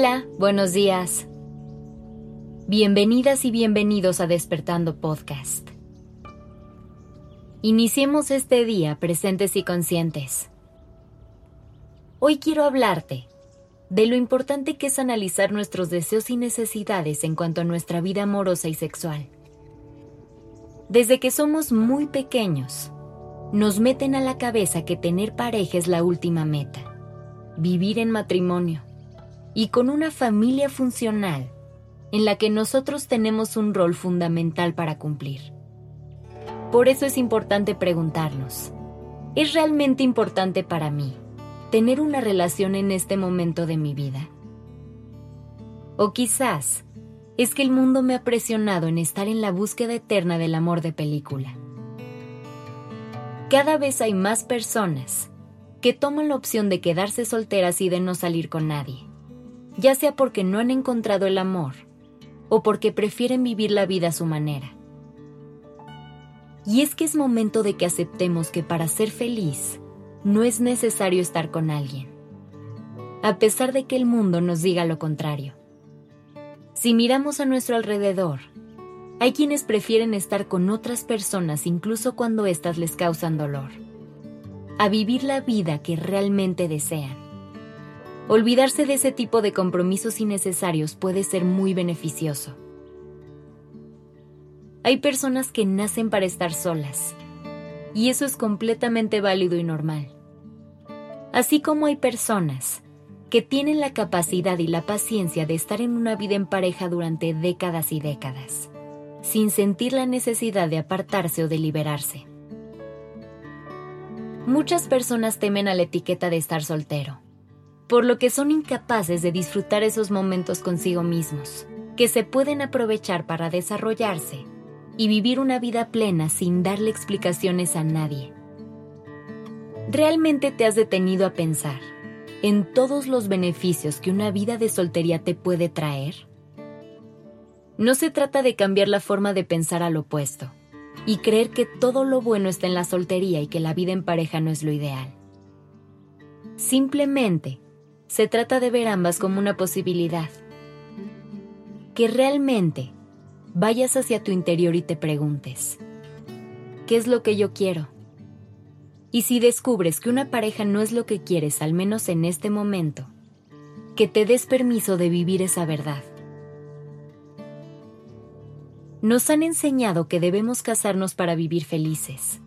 Hola, buenos días. Bienvenidas y bienvenidos a Despertando Podcast. Iniciemos este día presentes y conscientes. Hoy quiero hablarte de lo importante que es analizar nuestros deseos y necesidades en cuanto a nuestra vida amorosa y sexual. Desde que somos muy pequeños, nos meten a la cabeza que tener pareja es la última meta, vivir en matrimonio y con una familia funcional en la que nosotros tenemos un rol fundamental para cumplir. Por eso es importante preguntarnos, ¿es realmente importante para mí tener una relación en este momento de mi vida? O quizás es que el mundo me ha presionado en estar en la búsqueda eterna del amor de película cada vez hay más personas que toman la opción de quedarse solteras y de no salir con nadie, ya sea porque no han encontrado el amor o porque prefieren vivir la vida a su manera. Y es que es momento de que aceptemos que para ser feliz no es necesario estar con alguien, a pesar de que el mundo nos diga lo contrario. Si miramos a nuestro alrededor, hay quienes prefieren estar con otras personas incluso cuando éstas les causan dolor. A vivir la vida que realmente desean. Olvidarse de ese tipo de compromisos innecesarios puede ser muy beneficioso. Hay personas que nacen para estar solas, y eso es completamente válido y normal. Así como hay personas que tienen la capacidad y la paciencia de estar en una vida en pareja durante décadas y décadas sin sentir la necesidad de apartarse o de liberarse. Muchas personas temen a la etiqueta de estar soltero, por lo que son incapaces de disfrutar esos momentos consigo mismos, que se pueden aprovechar para desarrollarse y vivir una vida plena sin darle explicaciones a nadie. ¿Realmente te has detenido a pensar en todos los beneficios que una vida de soltería te puede traer? No se trata de cambiar la forma de pensar al opuesto y creer que todo lo bueno está en la soltería y que la vida en pareja no es lo ideal. Simplemente se trata de ver ambas como una posibilidad. Que realmente vayas hacia tu interior y te preguntes, ¿qué es lo que yo quiero? Y si descubres que una pareja no es lo que quieres, al menos en este momento, que te des permiso de vivir esa verdad nos han enseñado que debemos casarnos para vivir felices,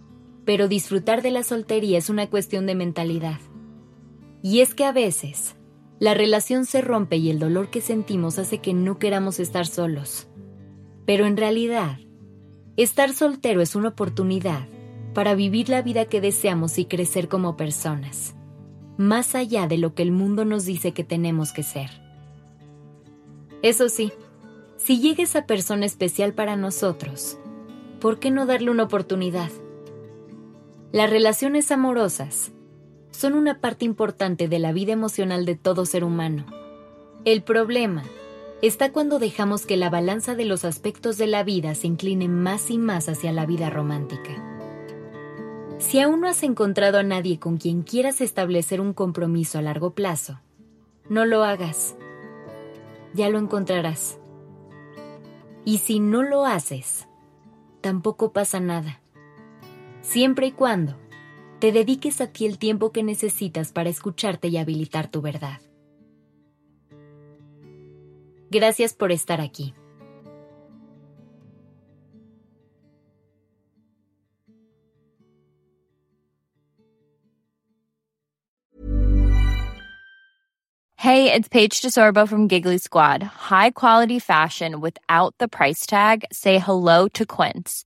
pero disfrutar de la soltería es una cuestión de mentalidad. Y es que a veces, la relación se rompe y el dolor que sentimos hace que no queramos estar solos. Pero en realidad, estar soltero es una oportunidad para vivir la vida que deseamos y crecer como personas, más allá de lo que el mundo nos dice que tenemos que ser. Eso sí, si llega esa persona especial para nosotros, ¿por qué no darle una oportunidad? Las relaciones amorosas son una parte importante de la vida emocional de todo ser humano. El problema está cuando dejamos que la balanza de los aspectos de la vida se incline más y más hacia la vida romántica. Si aún no has encontrado a nadie con quien quieras establecer un compromiso a largo plazo, no lo hagas. Ya lo encontrarás. Y si no lo haces, tampoco pasa nada. Siempre y cuando te dediques a ti el tiempo que necesitas para escucharte y habilitar tu verdad. Gracias por estar aquí. Hey, it's Paige DeSorbo from Giggly Squad. High quality fashion without the price tag. Say hello to Quince.